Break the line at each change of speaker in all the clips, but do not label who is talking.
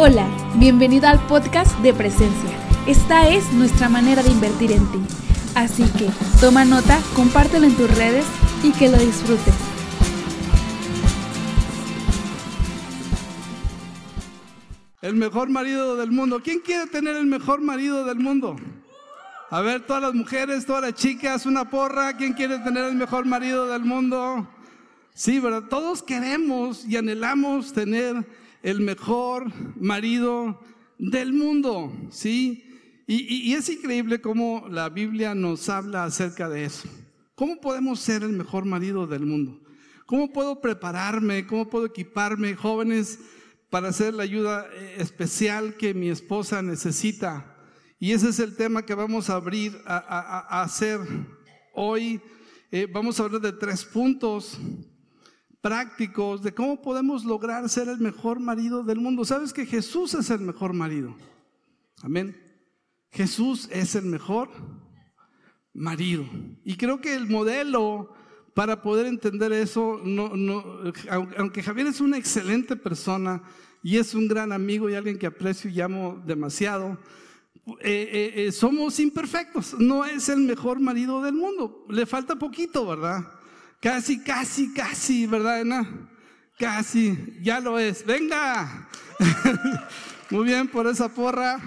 Hola, bienvenido al podcast de Presencia. Esta es nuestra manera de invertir en ti. Así que toma nota, compártelo en tus redes y que lo disfrutes.
El mejor marido del mundo. ¿Quién quiere tener el mejor marido del mundo? A ver, todas las mujeres, todas las chicas, una porra. ¿Quién quiere tener el mejor marido del mundo? Sí, ¿verdad? Todos queremos y anhelamos tener el mejor marido del mundo, ¿sí? Y, es increíble cómo la Biblia nos habla acerca de eso. ¿Cómo podemos ser el mejor marido del mundo? ¿Cómo puedo prepararme? ¿Cómo puedo equiparme, jóvenes, para hacer la ayuda eh, especial que mi esposa necesita? Y ese es el tema que vamos a abrir a, hacer hoy. Eh, vamos a hablar de tres puntos prácticos de cómo podemos lograr ser el mejor marido del mundo. ¿Sabes que Jesús es el mejor marido? Amén. Jesús es el mejor marido. Y creo que el modelo para poder entender eso, no, no, aunque Javier es una excelente persona y es un gran amigo y alguien que aprecio y amo demasiado, eh, eh, eh, somos imperfectos. No es el mejor marido del mundo. Le falta poquito, ¿verdad? Casi, casi, casi, ¿verdad, Ana? Casi, ya lo es. Venga. Muy bien por esa porra.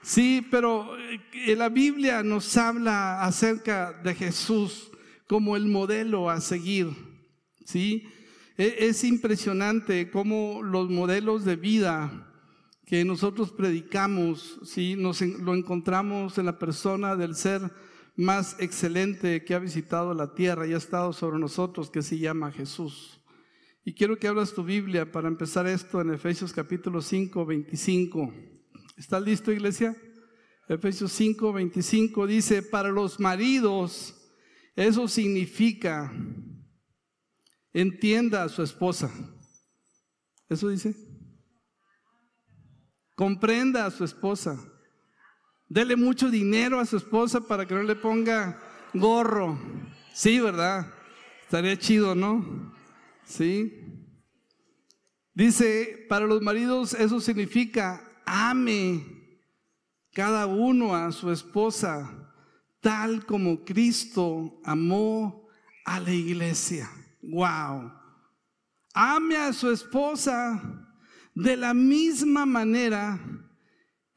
Sí, pero eh, la Biblia nos habla acerca de Jesús como el modelo a seguir. Sí, e, es impresionante cómo los modelos de vida que nosotros predicamos, sí, nos lo encontramos en la persona del ser más excelente que ha visitado la tierra y ha estado sobre nosotros, que se llama Jesús. Y quiero que abras tu Biblia para empezar esto en Efesios capítulo 5, 25. ¿Estás listo, iglesia? Efesios 5, 25 dice, para los maridos, eso significa, entienda a su esposa. ¿Eso dice? Comprenda a su esposa. Dele mucho dinero a su esposa para que no le ponga gorro. Sí, ¿verdad? Estaría chido, ¿no? Sí. Dice, para los maridos eso significa ame cada uno a su esposa tal como Cristo amó a la iglesia. Wow. Ame a su esposa de la misma manera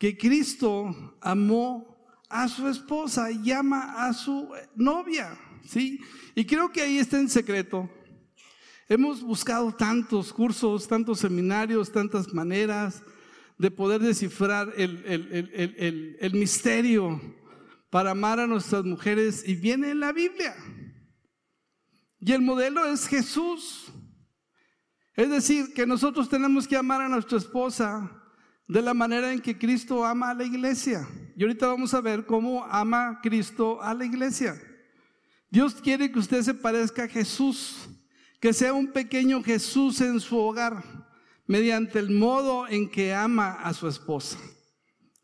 que Cristo amó a su esposa y llama a su novia, ¿sí? Y creo que ahí está en secreto. Hemos buscado tantos cursos, tantos seminarios, tantas maneras de poder descifrar el, el misterio para amar a nuestras mujeres y viene en la Biblia. Y el modelo es Jesús. Es decir, que nosotros tenemos que amar a nuestra esposa de la manera en que Cristo ama a la iglesia. Y ahorita vamos a ver cómo ama Cristo a la iglesia. Dios quiere que usted se parezca a Jesús, que sea un pequeño Jesús en su hogar, mediante el modo en que ama a su esposa.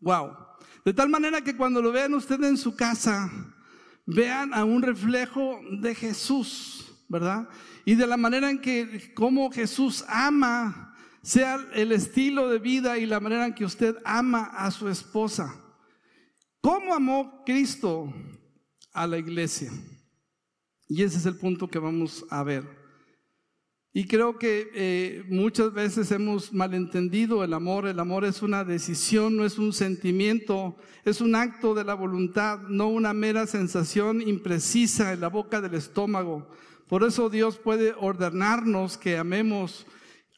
Wow. De tal manera que cuando lo vean usted en su casa, vean a un reflejo de Jesús, ¿verdad? Y de la manera en que, como Jesús ama sea el estilo de vida y la manera en que usted ama a su esposa. ¿Cómo amó Cristo a la iglesia? Y ese es el punto que vamos a ver. Y creo que eh, muchas veces hemos malentendido el amor. El amor es una decisión, no es un sentimiento, es un acto de la voluntad, no una mera sensación imprecisa en la boca del estómago. Por eso Dios puede ordenarnos que amemos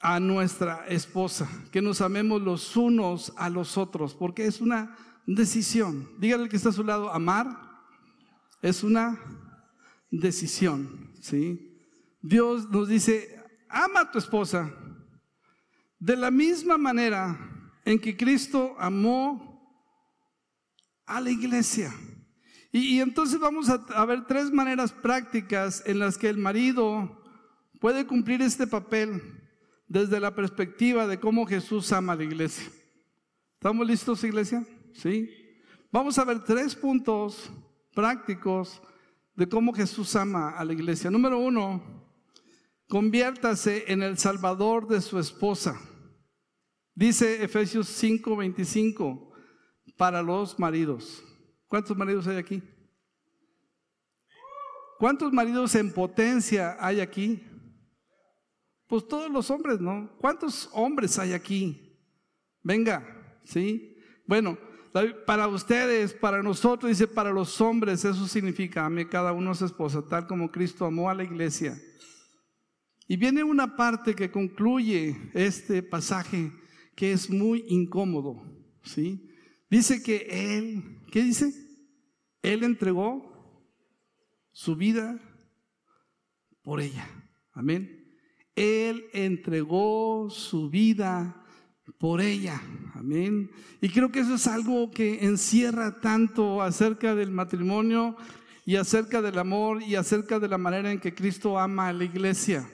a nuestra esposa, que nos amemos los unos a los otros, porque es una decisión. Dígale que está a su lado, amar es una decisión, ¿sí? Dios nos dice, ama a tu esposa de la misma manera en que Cristo amó a la iglesia. Y, y entonces vamos a, a ver tres maneras prácticas en las que el marido puede cumplir este papel desde la perspectiva de cómo Jesús ama a la iglesia. ¿Estamos listos, iglesia? Sí. Vamos a ver tres puntos prácticos de cómo Jesús ama a la iglesia. Número uno, conviértase en el salvador de su esposa. Dice Efesios 5:25 para los maridos. ¿Cuántos maridos hay aquí? ¿Cuántos maridos en potencia hay aquí? Pues todos los hombres, ¿no? ¿Cuántos hombres hay aquí? Venga, ¿sí? Bueno, para ustedes, para nosotros, dice para los hombres, eso significa ame cada uno a su esposa, tal como Cristo amó a la iglesia. Y viene una parte que concluye este pasaje que es muy incómodo, ¿sí? Dice que Él, ¿qué dice? Él entregó su vida por ella. Amén. Él entregó su vida por ella. Amén. Y creo que eso es algo que encierra tanto acerca del matrimonio y acerca del amor y acerca de la manera en que Cristo ama a la iglesia.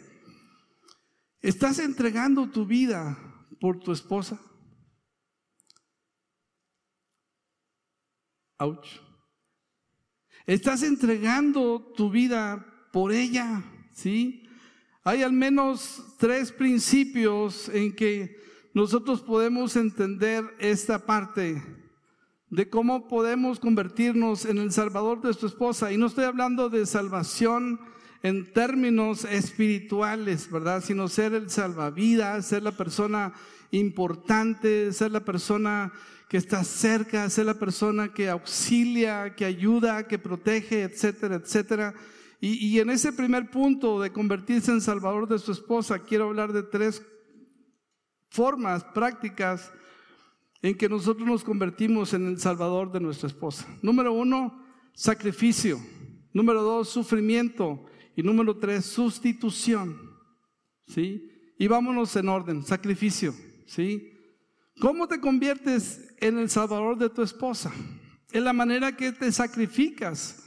¿Estás entregando tu vida por tu esposa? Ouch. Estás entregando tu vida por ella, ¿sí? Hay al menos tres principios en que nosotros podemos entender esta parte de cómo podemos convertirnos en el salvador de tu esposa. Y no estoy hablando de salvación en términos espirituales, ¿verdad? Sino ser el salvavidas, ser la persona importante, ser la persona que está cerca, ser la persona que auxilia, que ayuda, que protege, etcétera, etcétera. Y, en ese primer punto de convertirse en salvador de su esposa, quiero hablar de tres formas prácticas en que nosotros nos convertimos en el salvador de nuestra esposa. Número uno, sacrificio. Número dos, sufrimiento. Y número tres, sustitución. ¿Sí? Y vámonos en orden, sacrificio. ¿Sí? ¿Cómo te conviertes en el salvador de tu esposa? En la manera que te sacrificas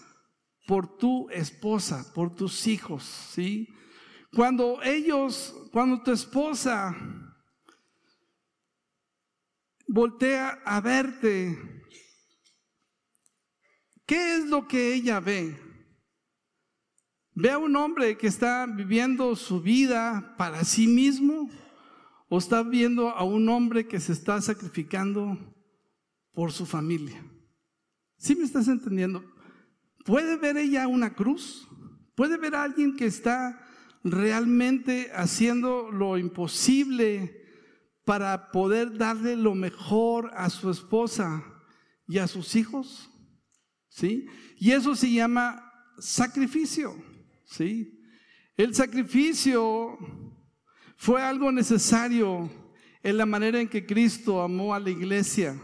por tu esposa, por tus hijos, ¿sí? Cuando ellos, cuando tu esposa voltea a verte, ¿qué es lo que ella ve? Ve a un hombre que está viviendo su vida para sí mismo o está viendo a un hombre que se está sacrificando por su familia. ¿Sí me estás entendiendo? ¿Puede ver ella una cruz? ¿Puede ver a alguien que está realmente haciendo lo imposible para poder darle lo mejor a su esposa y a sus hijos? ¿Sí? Y eso se llama sacrificio, ¿sí? El sacrificio fue algo necesario en la manera en que Cristo amó a la iglesia.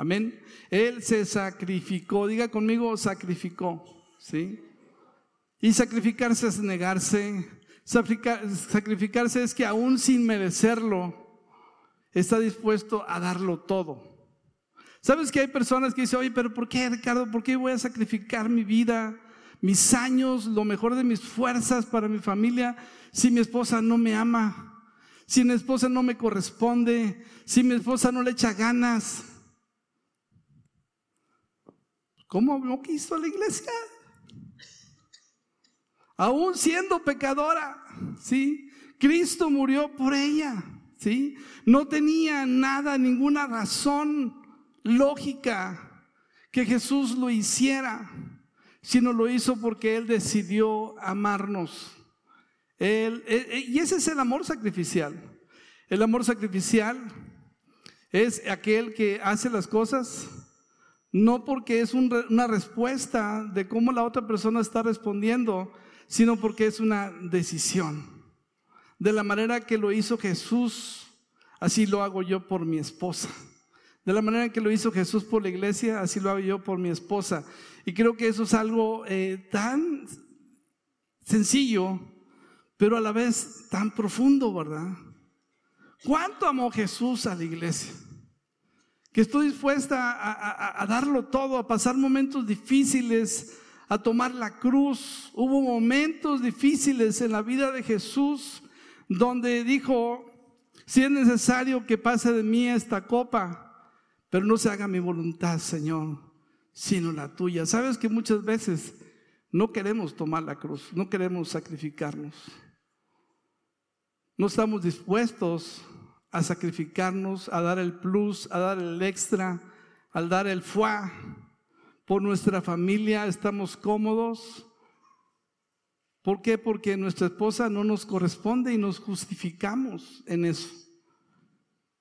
Amén. Él se sacrificó. Diga conmigo, sacrificó. ¿Sí? Y sacrificarse es negarse. Sacrificarse es que aún sin merecerlo, está dispuesto a darlo todo. ¿Sabes que hay personas que dicen, oye, pero ¿por qué, Ricardo? ¿Por qué voy a sacrificar mi vida, mis años, lo mejor de mis fuerzas para mi familia? si mi esposa no me ama, si mi esposa no me corresponde, si mi esposa no le echa ganas. ¿Cómo no quiso la iglesia? Aún siendo pecadora, ¿sí? Cristo murió por ella, ¿sí? No tenía nada, ninguna razón lógica que Jesús lo hiciera, sino lo hizo porque Él decidió amarnos. Eh, eh, y ese es el amor sacrificial. El amor sacrificial es aquel que hace las cosas no porque es una respuesta de cómo la otra persona está respondiendo, sino porque es una decisión. De la manera que lo hizo Jesús, así lo hago yo por mi esposa. De la manera que lo hizo Jesús por la iglesia, así lo hago yo por mi esposa. Y creo que eso es algo eh, tan sencillo pero a la vez tan profundo, ¿verdad? ¿Cuánto amó Jesús a la iglesia? Que estoy dispuesta a, darlo todo, a pasar momentos difíciles, a tomar la cruz. Hubo momentos difíciles en la vida de Jesús donde dijo, si es necesario que pase de mí esta copa, pero no se haga mi voluntad, Señor, sino la tuya. Sabes que muchas veces no queremos tomar la cruz, no queremos sacrificarnos no estamos dispuestos a sacrificarnos, a dar el plus, a dar el extra, al dar el fuá por nuestra familia, estamos cómodos. ¿Por qué? Porque nuestra esposa no nos corresponde y nos justificamos en eso.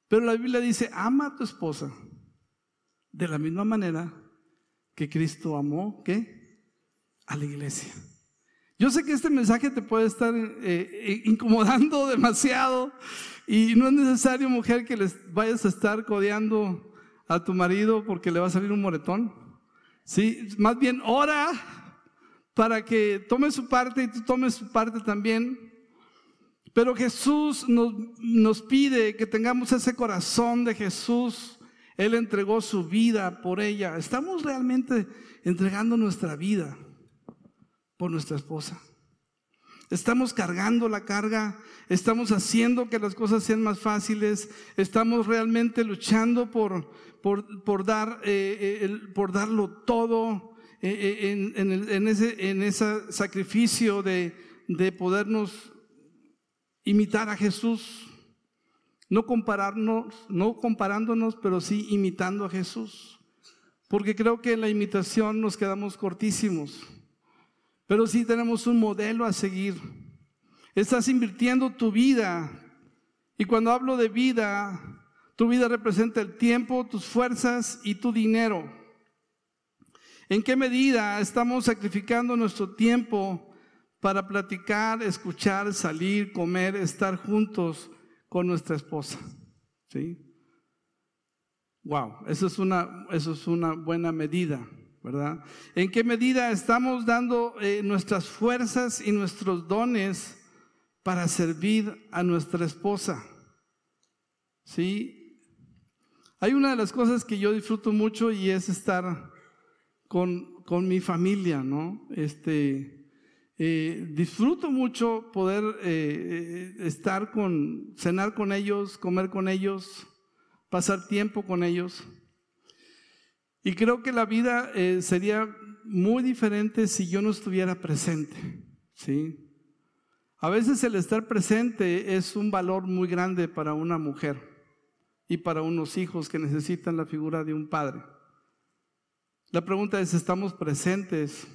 Pero la Biblia dice, ama a tu esposa de la misma manera que Cristo amó, ¿qué? A la iglesia. Yo sé que este mensaje te puede estar eh, eh, incomodando demasiado y no es necesario, mujer, que les vayas a estar codeando a tu marido porque le va a salir un moretón. Sí, más bien ora para que tome su parte y tú tomes su parte también. Pero Jesús nos, nos pide que tengamos ese corazón de Jesús. Él entregó su vida por ella. Estamos realmente entregando nuestra vida por nuestra esposa. Estamos cargando la carga, estamos haciendo que las cosas sean más fáciles, estamos realmente luchando por, por, dar, eh, eh, por darlo todo eh, en, ese, en ese sacrificio de, de podernos imitar a Jesús. No compararnos, no comparándonos, pero sí imitando a Jesús. Porque creo que en la imitación nos quedamos cortísimos. Pero sí tenemos un modelo a seguir. Estás invirtiendo tu vida. Y cuando hablo de vida, tu vida representa el tiempo, tus fuerzas y tu dinero. ¿En qué medida estamos sacrificando nuestro tiempo para platicar, escuchar, salir, comer, estar juntos con nuestra esposa? ¿Sí? Wow, eso es una, eso es una buena medida. ¿Verdad? ¿En qué medida estamos dando eh, nuestras fuerzas y nuestros dones para servir a nuestra esposa? ¿Sí? Hay una de las cosas que yo disfruto mucho y es estar con, con mi familia, ¿no? Este, eh, disfruto mucho poder eh, estar con, cenar con ellos, comer con ellos, pasar tiempo con ellos. Y creo que la vida eh, sería muy diferente si yo no estuviera presente, ¿sí? A veces el estar presente es un valor muy grande para una mujer y para unos hijos que necesitan la figura de un padre. La pregunta es, ¿estamos presentes?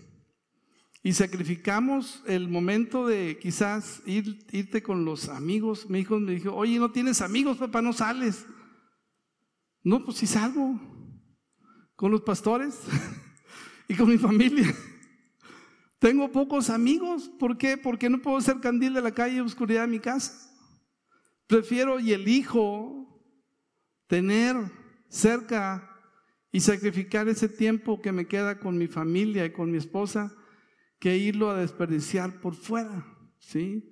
Y sacrificamos el momento de quizás ir, irte con los amigos. Mi hijo me dijo, oye, ¿no tienes amigos, papá? ¿No sales? No, pues sí salgo con los pastores y con mi familia. Tengo pocos amigos. ¿Por qué? Porque no puedo ser candil de la calle y oscuridad de mi casa. Prefiero y elijo tener cerca y sacrificar ese tiempo que me queda con mi familia y con mi esposa que irlo a desperdiciar por fuera. ¿Sí?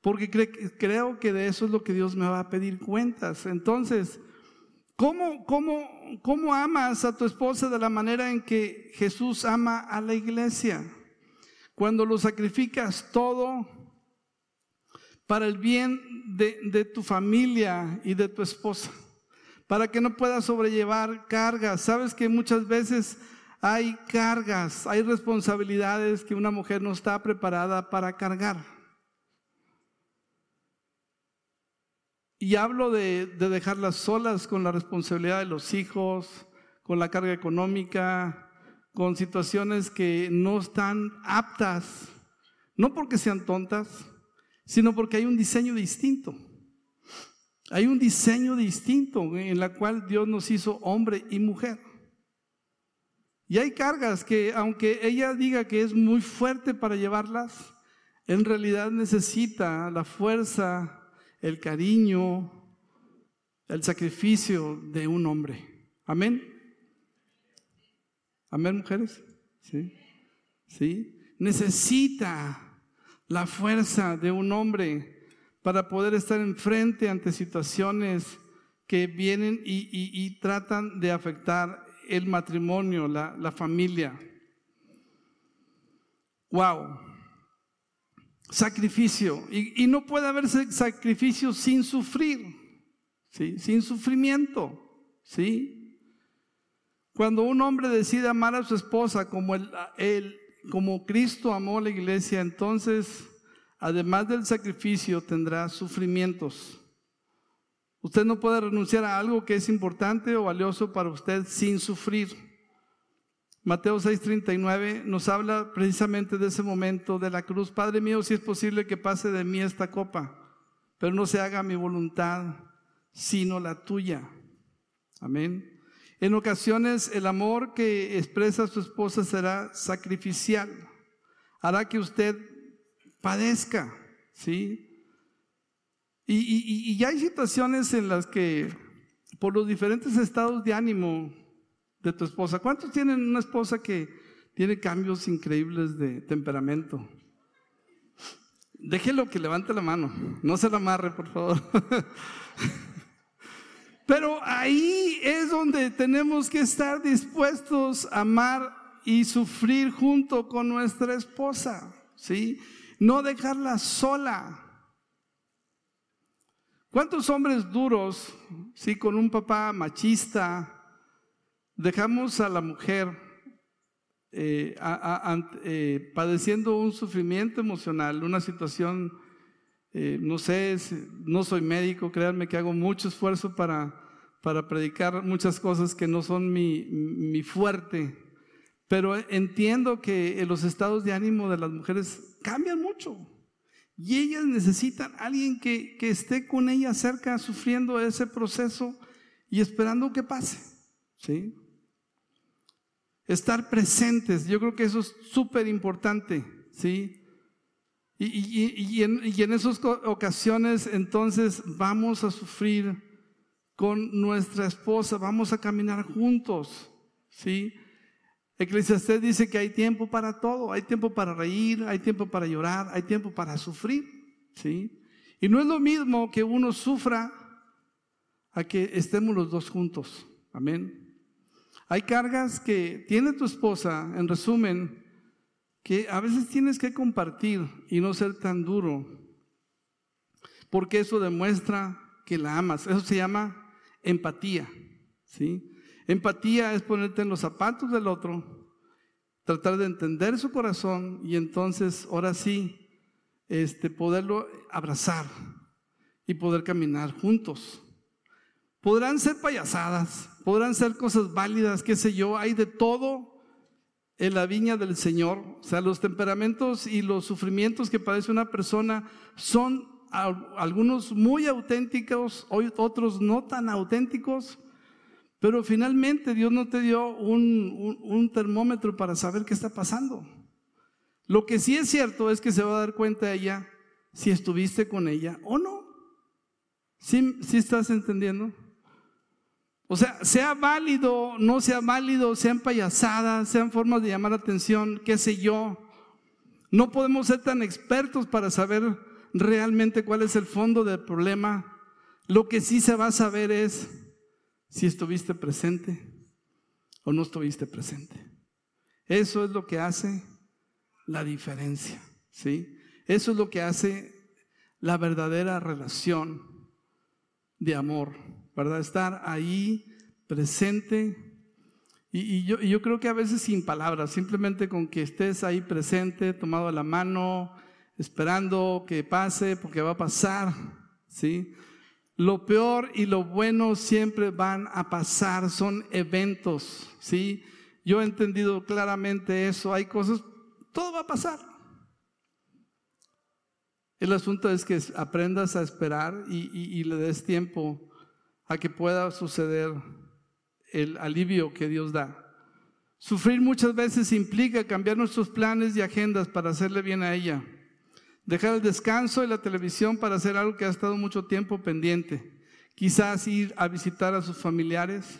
Porque creo que de eso es lo que Dios me va a pedir cuentas. Entonces, ¿Cómo, cómo, ¿Cómo amas a tu esposa de la manera en que Jesús ama a la iglesia? Cuando lo sacrificas todo para el bien de, de tu familia y de tu esposa, para que no puedas sobrellevar cargas. Sabes que muchas veces hay cargas, hay responsabilidades que una mujer no está preparada para cargar. Y hablo de, dejarlas solas con la responsabilidad de los hijos, con la carga económica, con situaciones que no están aptas, no porque sean tontas, sino porque hay un diseño distinto. Hay un diseño distinto en la cual Dios nos hizo hombre y mujer. Y hay cargas que aunque ella diga que es muy fuerte para llevarlas, en realidad necesita la fuerza el cariño, el sacrificio de un hombre. Amén. Amén, mujeres. Sí. Sí. Necesita la fuerza de un hombre para poder estar enfrente ante situaciones que vienen y, tratan de afectar el matrimonio, la, la familia. Wow sacrificio. Y, no puede haber sacrificio sin sufrir, ¿sí? sin sufrimiento. ¿sí? Cuando un hombre decide amar a su esposa como, el, como Cristo amó a la iglesia, entonces, además del sacrificio, tendrá sufrimientos. Usted no puede renunciar a algo que es importante o valioso para usted sin sufrir. Mateo 6:39 nos habla precisamente de ese momento de la cruz. Padre mío, si es posible que pase de mí esta copa, pero no se haga mi voluntad, sino la tuya. Amén. En ocasiones el amor que expresa su esposa será sacrificial. Hará que usted padezca, ¿sí? Y, y, hay situaciones en las que por los diferentes estados de ánimo de tu esposa, ¿cuántos tienen una esposa que tiene cambios increíbles de temperamento? Déjelo que levante la mano, no se la amarre, por favor. Pero ahí es donde tenemos que estar dispuestos a amar y sufrir junto con nuestra esposa, ¿sí? No dejarla sola. ¿Cuántos hombres duros, sí, con un papá machista, dejamos a la mujer eh, eh, padeciendo un sufrimiento emocional, una situación eh, no sé, no soy médico, créanme que hago mucho esfuerzo para, para predicar muchas cosas que no son mi, mi fuerte, pero entiendo que los estados de ánimo de las mujeres cambian mucho y ellas necesitan alguien que, que esté con ellas cerca sufriendo ese proceso y esperando que pase, ¿sí? Estar presentes, yo creo que eso es súper importante, ¿sí? Y, en, esas ocasiones entonces vamos a sufrir con nuestra esposa, vamos a caminar juntos, ¿sí? Eclesiastés dice que hay tiempo para todo, hay tiempo para reír, hay tiempo para llorar, hay tiempo para sufrir, ¿sí? Y no es lo mismo que uno sufra a que estemos los dos juntos, amén. Hay cargas que tiene tu esposa, en resumen, que a veces tienes que compartir y no ser tan duro, porque eso demuestra que la amas. Eso se llama empatía, ¿sí? Empatía es ponerte en los zapatos del otro, tratar de entender su corazón y entonces, ahora sí, este, poderlo abrazar y poder caminar juntos. Podrán ser payasadas, podrán ser cosas válidas, qué sé yo, hay de todo en la viña del Señor. O sea, los temperamentos y los sufrimientos que padece una persona son algunos muy auténticos, otros no tan auténticos, pero finalmente Dios no te dio un, termómetro para saber qué está pasando. Lo que sí es cierto es que se va a dar cuenta ella si estuviste con ella o no. ¿Sí, estás entendiendo? O sea, sea válido, no sea válido, sean payasadas, sean formas de llamar atención, qué sé yo. No podemos ser tan expertos para saber realmente cuál es el fondo del problema. Lo que sí se va a saber es si estuviste presente o no estuviste presente. Eso es lo que hace la diferencia, ¿sí? Eso es lo que hace la verdadera relación de amor. ¿Verdad? Estar ahí presente. Y, yo, creo que a veces sin palabras, simplemente con que estés ahí presente, tomado la mano, esperando que pase, porque va a pasar, ¿sí? Lo peor y lo bueno siempre van a pasar, son eventos, ¿sí? Yo he entendido claramente eso, hay cosas, todo va a pasar. El asunto es que aprendas a esperar y le des tiempo que pueda suceder el alivio que Dios da. Sufrir muchas veces implica cambiar nuestros planes y agendas para hacerle bien a ella. Dejar el descanso y la televisión para hacer algo que ha estado mucho tiempo pendiente. Quizás ir a visitar a sus familiares.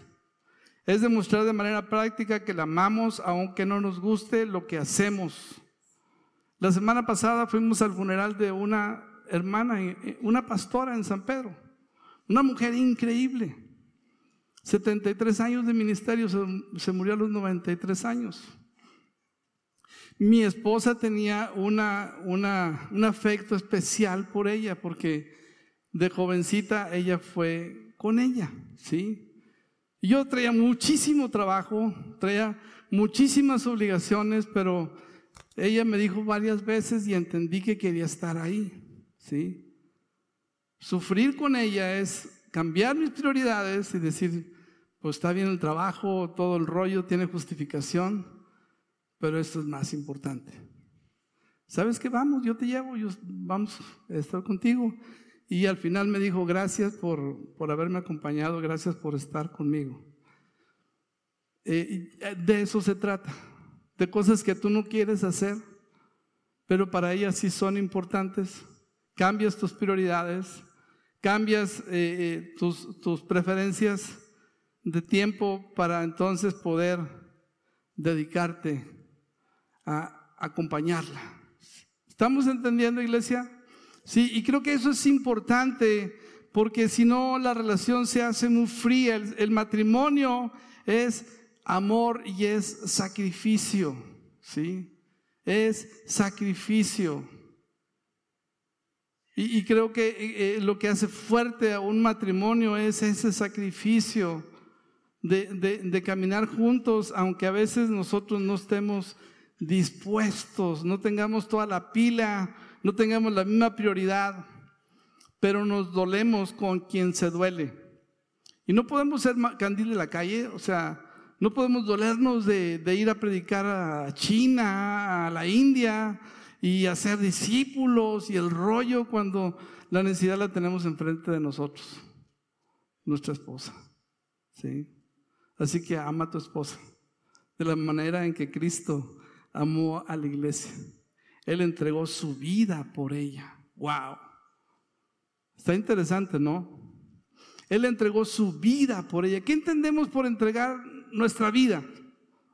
Es demostrar de manera práctica que la amamos aunque no nos guste lo que hacemos. La semana pasada fuimos al funeral de una hermana, una pastora en San Pedro. Una mujer increíble. 73 años de ministerio, se, murió a los 93 años. Mi esposa tenía una, una, un afecto especial por ella porque de jovencita ella fue con ella, ¿sí? Yo traía muchísimo trabajo, traía muchísimas obligaciones, pero ella me dijo varias veces y entendí que quería estar ahí, ¿sí? Sufrir con ella es cambiar mis prioridades y decir, pues está bien el trabajo, todo el rollo tiene justificación, pero esto es más importante. ¿Sabes qué? Vamos, yo te llevo, yo, vamos a estar contigo. Y al final me dijo, gracias por, por haberme acompañado, gracias por estar conmigo. Eh, eh, de eso se trata, de cosas que tú no quieres hacer, pero para ellas sí son importantes. Cambias tus prioridades, cambias eh, tus, tus preferencias de tiempo para entonces poder dedicarte a acompañarla. ¿Estamos entendiendo, iglesia? Sí, y creo que eso es importante porque si no la relación se hace muy fría. El, matrimonio es amor y es sacrificio, ¿sí? Es sacrificio. Y, creo que eh, eh, lo que hace fuerte a un matrimonio es ese sacrificio de, caminar juntos, aunque a veces nosotros no estemos dispuestos, no tengamos toda la pila, no tengamos la misma prioridad, pero nos dolemos con quien se duele. Y no podemos ser candil de la calle, o sea, no podemos dolernos de, de, ir a predicar a China, a la India y hacer discípulos y el rollo cuando la necesidad la tenemos enfrente de nosotros, nuestra esposa. ¿sí? Así que ama a tu esposa de la manera en que Cristo amó a la iglesia. Él entregó su vida por ella. Wow. Está interesante, ¿no? Él entregó su vida por ella. ¿Qué entendemos por entregar nuestra vida?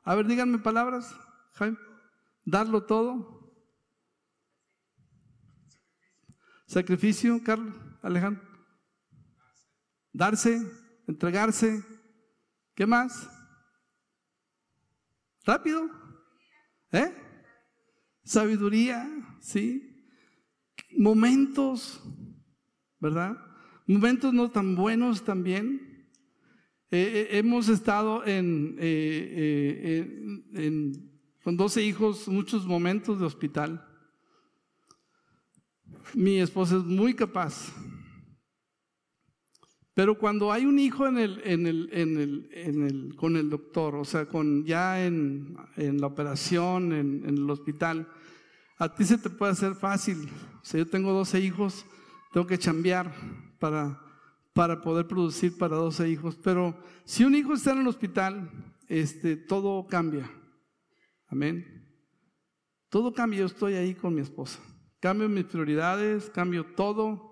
A ver, díganme palabras, Jaime. Darlo todo. Sacrificio, Carlos, Alejandro. Darse, entregarse, ¿Qué más? Rápido. ¿Eh? Sabiduría, ¿sí? Momentos, ¿verdad? Momentos no tan buenos también. Eh, eh, hemos estado en, con 12 hijos muchos momentos de hospital. Mi esposa es muy capaz pero cuando hay un hijo en el, con el doctor, o sea, con, ya en, la operación, en, el hospital, a ti se te puede hacer fácil. O sea, yo tengo 12 hijos, tengo que chambear para, para poder producir para 12 hijos. Pero si un hijo está en el hospital, este, todo cambia. Amén. Todo cambia, yo estoy ahí con mi esposa. Cambio mis prioridades, cambio todo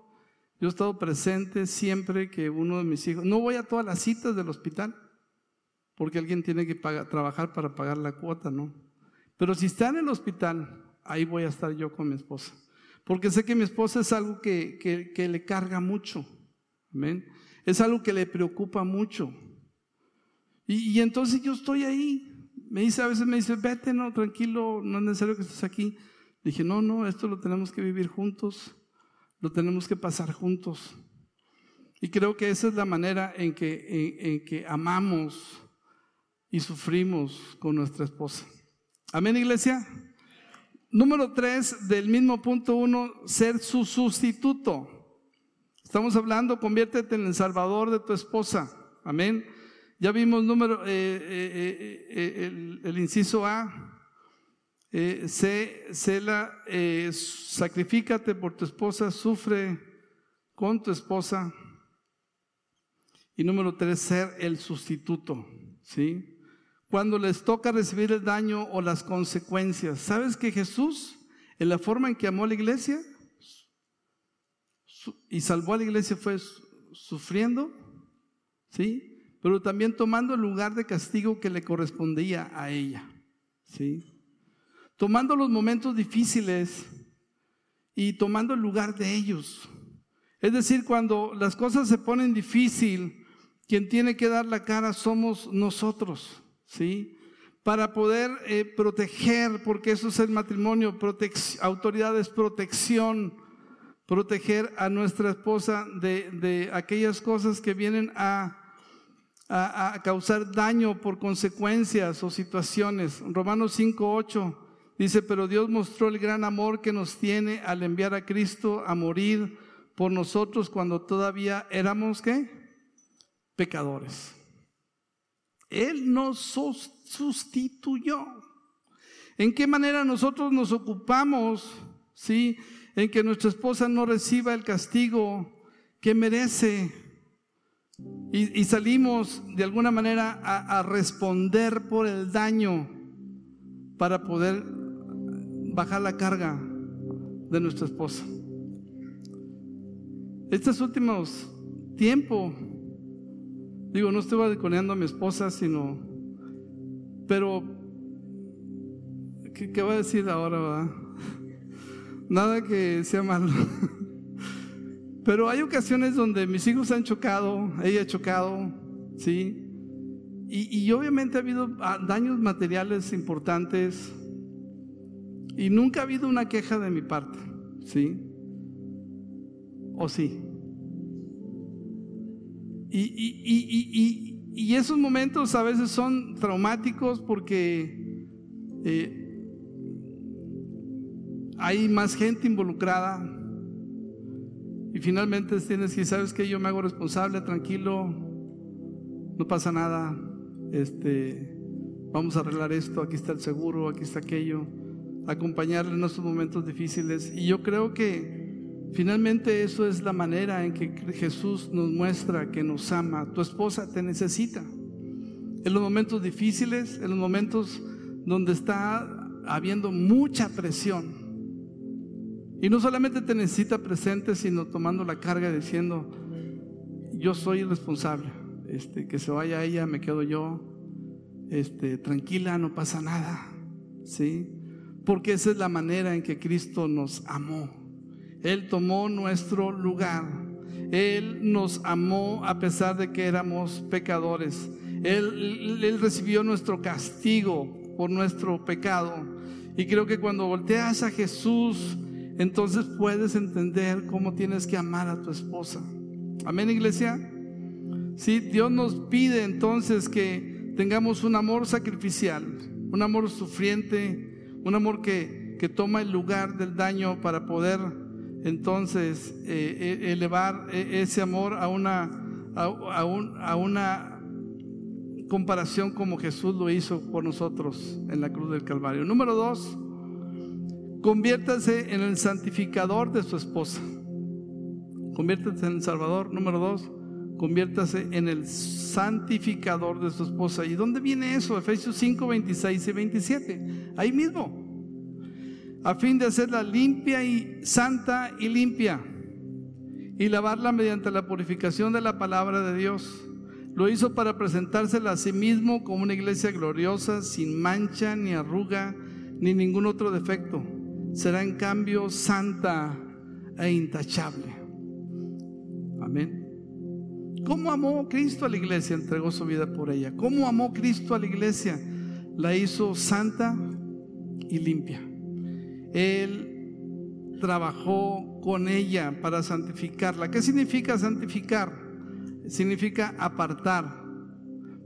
yo he estado presente siempre que uno de mis hijos, no voy a todas las citas del hospital, porque alguien tiene que trabajar para pagar la cuota, ¿no? Pero si está en el hospital, ahí voy a estar yo con mi esposa. Porque sé que mi esposa es algo que, que, le carga mucho. Amén. Es algo que le preocupa mucho. Y, y, entonces yo estoy ahí. Me dice, a veces me dice, vete, no, tranquilo, no es necesario que estés aquí. Dije, no, no, esto lo tenemos que vivir juntos lo tenemos que pasar juntos. Y creo que esa es la manera en que, en, que amamos y sufrimos con nuestra esposa. Amén, iglesia. Número tres, del mismo punto uno, ser su sustituto. Estamos hablando, conviértete en el salvador de tu esposa. Amén. Ya vimos número, eh, eh, eh, el, el, inciso A, eh, sé, la, eh, por tu esposa, sufre con tu esposa. Y número tres, ser el sustituto, ¿sí? Cuando les toca recibir el daño o las consecuencias. ¿Sabes que Jesús, en la forma en que amó a la iglesia y salvó a la iglesia fue sufriendo, ¿sí? Pero también tomando el lugar de castigo que le correspondía a ella, ¿sí? Tomando los momentos difíciles y tomando el lugar de ellos. Es decir, cuando las cosas se ponen difícil, quien tiene que dar la cara somos nosotros, ¿sí? Para poder eh, proteger, porque eso es el matrimonio, autoridades, protección, proteger a nuestra esposa de, aquellas cosas que vienen a, a, causar daño por consecuencias o situaciones. Romanos 5, 8 Dice, pero Dios mostró el gran amor que nos tiene al enviar a Cristo a morir por nosotros cuando todavía éramos, ¿qué? pecadores. Él nos sustituyó. ¿En qué manera nosotros nos ocupamos, sí, en que nuestra esposa no reciba el castigo que merece? Y, salimos de alguna manera a, a responder por el daño para poder bajar la carga de nuestra esposa. Estos últimos tiempos, digo, no estoy balconeando a mi esposa, sino, pero, ¿qué, va a decir ahora? Nada que sea malo. Pero hay ocasiones donde mis hijos han chocado, ella ha chocado, ¿sí? Y, y, obviamente ha habido ah, daños materiales importantes y nunca ha habido una queja de mi parte, ¿sí? ¿O sí? Y, esos momentos a veces son traumáticos porque eh, hay más gente involucrada. Y finalmente tienes que, ¿sabes que Yo me hago responsable, tranquilo, no pasa nada. Este, vamos a arreglar esto, aquí está el seguro, aquí está aquello. Acompañarle en estos momentos difíciles. Y yo creo que Finalmente eso es la manera en que Jesús nos muestra que nos ama. Tu esposa te necesita. En los momentos difíciles, en los momentos donde está habiendo mucha presión. Y no solamente te necesita presente, sino tomando la carga diciendo, yo soy responsable. Este, que se vaya ella, me quedo yo. Este, tranquila, no pasa nada. ¿Sí? Porque esa es la manera en que Cristo nos amó. Él tomó nuestro lugar. Él nos amó a pesar de que éramos pecadores. Él, recibió nuestro castigo por nuestro pecado. Y creo que cuando volteas a Jesús, entonces puedes entender cómo tienes que amar a tu esposa. Amén, iglesia. Sí, Dios nos pide entonces que tengamos un amor sacrificial, un amor sufriente, un amor que, que toma el lugar del daño para poder entonces eh, eh, elevar eh, ese amor a una, a, a una comparación como Jesús lo hizo por nosotros en la cruz del Calvario. Número dos, conviértase en el santificador de su esposa. Conviértase en el Salvador. Número dos, conviértase en el santificador de su esposa. ¿Y dónde viene eso? Efesios 5, 26 y 27. Ahí mismo a fin de hacerla limpia y santa y limpia y lavarla mediante la purificación de la palabra de Dios. Lo hizo para presentársela a sí mismo como una iglesia gloriosa, sin mancha, ni arruga, ni ningún otro defecto. Será en cambio santa e intachable. Amén. ¿Cómo amó Cristo a la iglesia? Entregó su vida por ella. ¿Cómo amó Cristo a la iglesia? La hizo santa y limpia. Él trabajó con ella para santificarla. ¿Qué significa santificar? Significa apartar,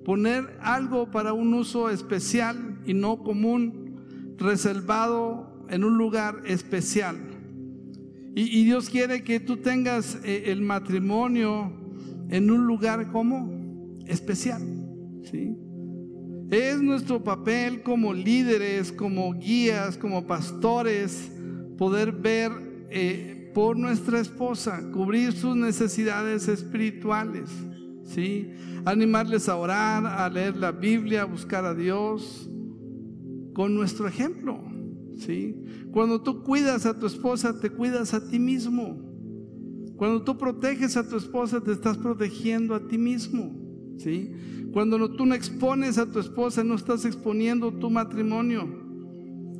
poner algo para un uso especial y no común, reservado en un lugar especial. Y, Dios quiere que tú tengas eh, el matrimonio en un lugar como especial. ¿sí? Es nuestro papel como líderes, como guías, como pastores, poder ver eh, por nuestra esposa, cubrir sus necesidades espirituales, ¿sí? Animarles a orar, a leer la Biblia, a buscar a Dios con nuestro ejemplo, ¿sí? Cuando tú cuidas a tu esposa, te cuidas a ti mismo. Cuando tú proteges a tu esposa, te estás protegiendo a ti mismo, ¿sí? Cuando tú no expones a tu esposa, no estás exponiendo tu matrimonio.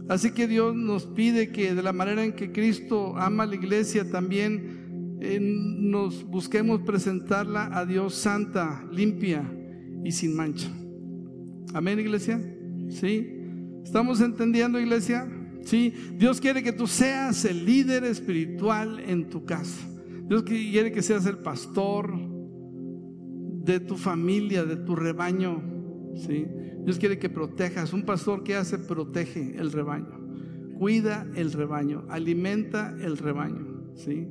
Así que Dios nos pide que de la manera en que Cristo ama a la iglesia, también eh, nos busquemos presentarla a Dios santa, limpia y sin mancha. Amén, iglesia. ¿Sí? ¿Estamos entendiendo, iglesia? ¿Sí? Dios quiere que tú seas el líder espiritual en tu casa. Dios quiere que seas el pastor, de tu familia, de tu rebaño. ¿sí? Dios quiere que protejas. Un pastor que hace, protege el rebaño. Cuida el rebaño, alimenta el rebaño. ¿sí?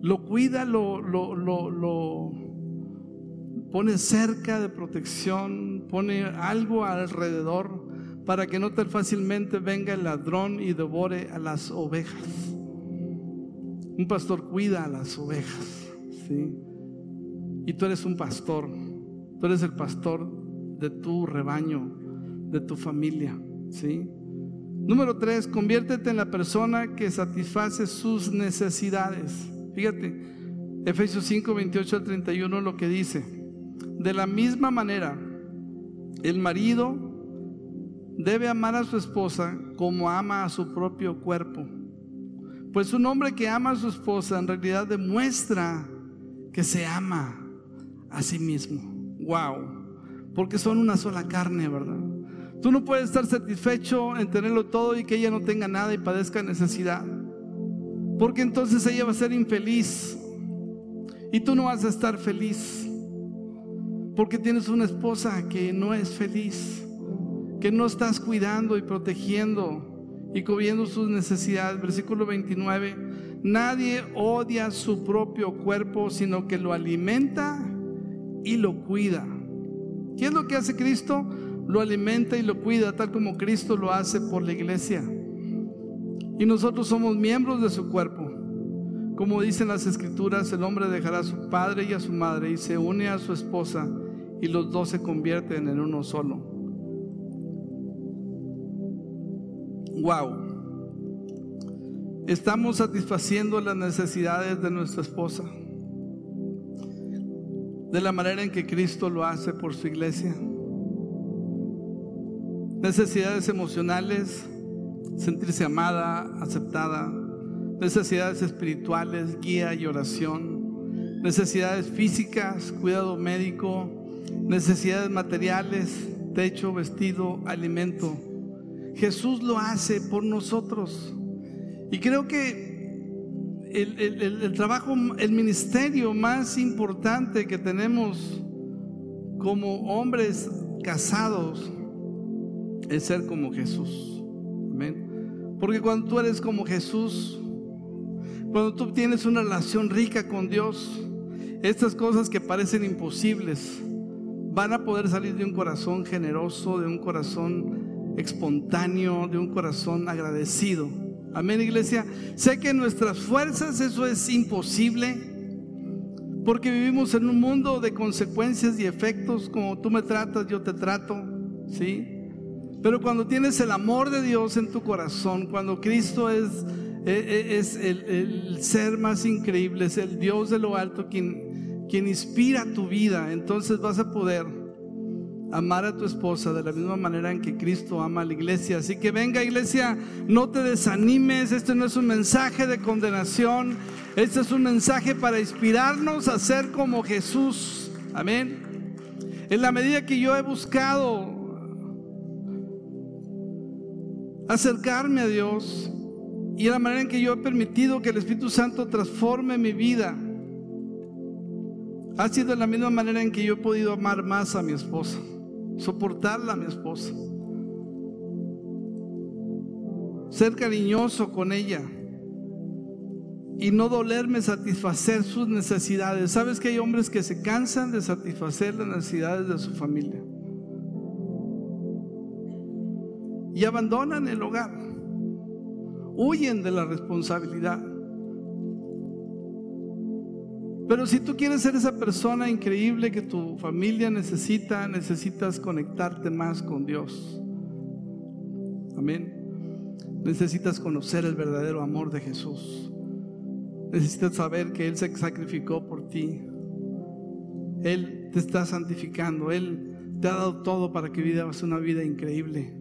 Lo cuida, lo, lo, lo, pone cerca de protección, pone algo alrededor para que no tan fácilmente venga el ladrón y devore a las ovejas. Un pastor cuida a las ovejas, ¿sí? Y tú eres un pastor, tú eres el pastor de tu rebaño, de tu familia, ¿sí? Número tres, conviértete en la persona que satisface sus necesidades. Fíjate, Efesios 5, 28 al 31 lo que dice. De la misma manera, el marido debe amar a su esposa como ama a su propio cuerpo. Pues un hombre que ama a su esposa en realidad demuestra que se ama a sí mismo. Wow. Porque son una sola carne, ¿verdad? Tú no puedes estar satisfecho en tenerlo todo y que ella no tenga nada y padezca necesidad. Porque entonces ella va a ser infeliz. Y tú no vas a estar feliz. Porque tienes una esposa que no es feliz. Que no estás cuidando y protegiendo y cubriendo sus necesidades. Versículo 29. Nadie odia su propio cuerpo, sino que lo alimenta y lo cuida. ¿Qué es lo que hace Cristo? lo alimenta y lo cuida tal como Cristo lo hace por la iglesia. Y nosotros somos miembros de su cuerpo. Como dicen las escrituras, el hombre dejará a su padre y a su madre y se une a su esposa y los dos se convierten en uno solo. Wow. Estamos satisfaciendo las necesidades de nuestra esposa de la manera en que Cristo lo hace por su iglesia necesidades emocionales, sentirse amada, aceptada, necesidades espirituales, guía y oración, necesidades físicas, cuidado médico, necesidades materiales, techo, vestido, alimento. Jesús lo hace por nosotros. Y creo que el, el, trabajo, el ministerio más importante que tenemos como hombres casados es ser como Jesús. Amén. Porque cuando tú eres como Jesús, cuando tú tienes una relación rica con Dios, estas cosas que parecen imposibles van a poder salir de un corazón generoso, de un corazón espontáneo, de un corazón agradecido. Amén, iglesia. Sé que en nuestras fuerzas eso es imposible. Porque vivimos en un mundo de consecuencias y efectos, como tú me tratas, yo te trato, ¿sí? Pero cuando tienes el amor de Dios en tu corazón, cuando Cristo es, e, e, es el, ser más increíble, es el Dios de lo alto quien, quien inspira tu vida, entonces vas a poder amar a tu esposa de la misma manera en que Cristo ama a la iglesia. Así que venga iglesia, no te desanimes, este no es un mensaje de condenación, este es un mensaje para inspirarnos a ser como Jesús. Amén. En la medida que yo he buscado acercarme a Dios y la manera en que yo he permitido que el Espíritu Santo transforme mi vida ha sido la misma manera en que yo he podido amar más a mi esposa, soportarla a mi esposa, ser cariñoso con ella y no dolerme satisfacer sus necesidades. ¿Sabes que hay hombres que se cansan de satisfacer las necesidades de su familia? y abandonan el hogar. Huyen de la responsabilidad. Pero si tú quieres ser esa persona increíble que tu familia necesita, necesitas conectarte más con Dios. Amén. Necesitas conocer el verdadero amor de Jesús. Necesitas saber que Él se sacrificó por ti. Él te está santificando. Él te ha dado todo para que vivas una vida increíble.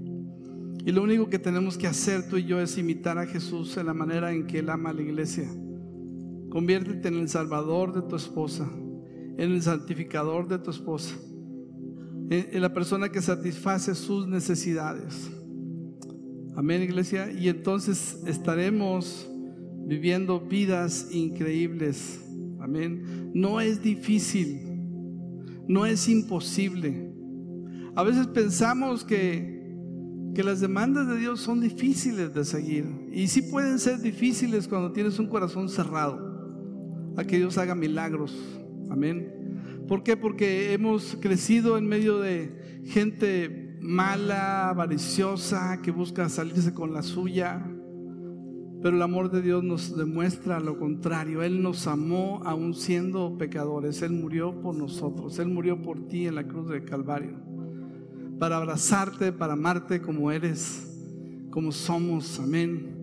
Y lo único que tenemos que hacer tú y yo es imitar a Jesús en la manera en que Él ama a la iglesia. Conviértete en el salvador de tu esposa, en el santificador de tu esposa, en, la persona que satisface sus necesidades. Amén, iglesia. Y entonces estaremos viviendo vidas increíbles. Amén. No es difícil, no es imposible. A veces pensamos que que las demandas de Dios son difíciles de seguir. Y sí pueden ser difíciles cuando tienes un corazón cerrado a que Dios haga milagros. Amén. ¿Por qué? Porque hemos crecido en medio de gente mala, avariciosa, que busca salirse con la suya. Pero el amor de Dios nos demuestra lo contrario. Él nos amó aún siendo pecadores. Él murió por nosotros. Él murió por ti en la cruz del Calvario. Para abrazarte, para amarte como eres, como somos. Amén.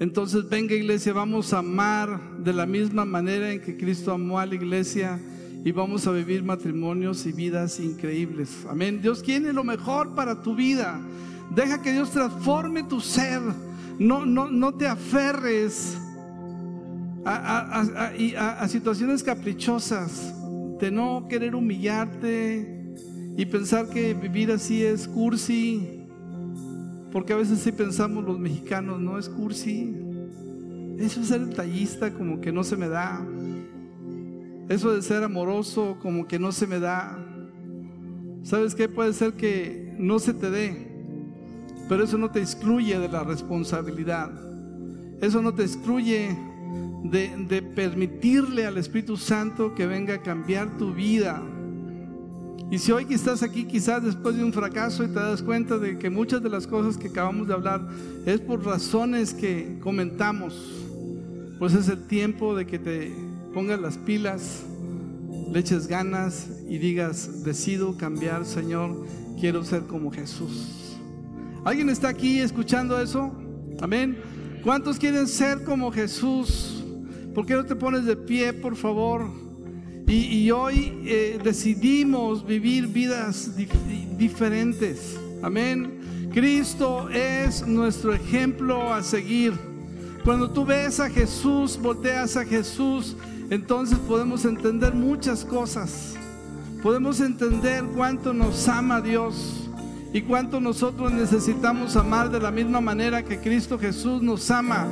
Entonces venga iglesia, vamos a amar de la misma manera en que Cristo amó a la iglesia y vamos a vivir matrimonios y vidas increíbles. Amén. Dios quiere lo mejor para tu vida. Deja que Dios transforme tu ser. No, no, no te aferres a, situaciones caprichosas de no querer humillarte y pensar que vivir así es cursi. Porque a veces sí pensamos los mexicanos, no es cursi. Eso es ser detallista como que no se me da. Eso de ser amoroso como que no se me da. ¿Sabes qué? Puede ser que no se te dé, pero eso no te excluye de la responsabilidad. Eso no te excluye de, de permitirle al Espíritu Santo que venga a cambiar tu vida. Y si hoy estás aquí quizás después de un fracaso y te das cuenta de que muchas de las cosas que acabamos de hablar es por razones que comentamos, pues es el tiempo de que te pongas las pilas, le eches ganas y digas, decido cambiar, Señor, quiero ser como Jesús. ¿Alguien está aquí escuchando eso? Amén. ¿Cuántos quieren ser como Jesús? ¿Por qué no te pones de pie, por favor? Y, hoy eh, decidimos vivir vidas diferentes. Amén. Cristo es nuestro ejemplo a seguir. Cuando tú ves a Jesús, volteas a Jesús entonces podemos entender muchas cosas. Podemos entender cuánto nos ama Dios y cuánto nosotros necesitamos amar de la misma manera que Cristo Jesús nos ama.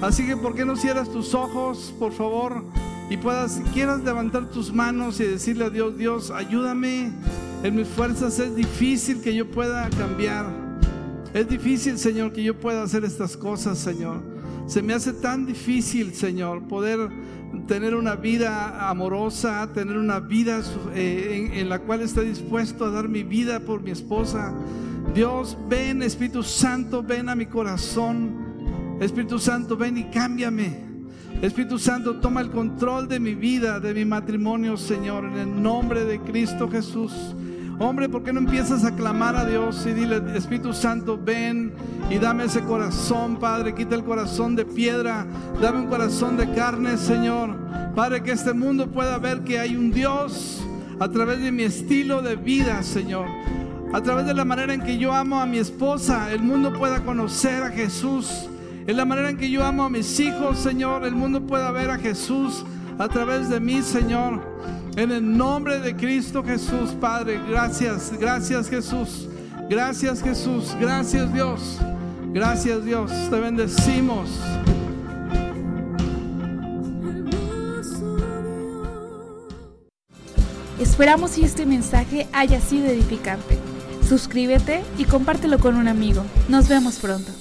Así que, ¿por qué no cierras tus ojos, por favor? Y puedas, quieras levantar tus manos y decirle a Dios, Dios, ayúdame. En mis fuerzas es difícil que yo pueda cambiar. Es difícil, Señor, que yo pueda hacer estas cosas, Señor. Se me hace tan difícil, Señor, poder tener una vida amorosa, tener una vida eh, en, la cual esté dispuesto a dar mi vida por mi esposa. Dios, ven, Espíritu Santo, ven a mi corazón. Espíritu Santo, ven y cámbiame. Espíritu Santo, toma el control de mi vida, de mi matrimonio, Señor, en el nombre de Cristo Jesús. Hombre, ¿por qué no empiezas a clamar a Dios y dile, Espíritu Santo, ven y dame ese corazón, Padre, quita el corazón de piedra, dame un corazón de carne, Señor. Padre, que este mundo pueda ver que hay un Dios a través de mi estilo de vida, Señor. A través de la manera en que yo amo a mi esposa, el mundo pueda conocer a Jesús. En la manera en que yo amo a mis hijos, Señor, el mundo pueda ver a Jesús a través de mí, Señor. En el nombre de Cristo Jesús, Padre, gracias, gracias Jesús, gracias Jesús, gracias Dios, gracias Dios, te bendecimos.
Esperamos que este mensaje haya sido edificante. Suscríbete y compártelo con un amigo. Nos vemos pronto.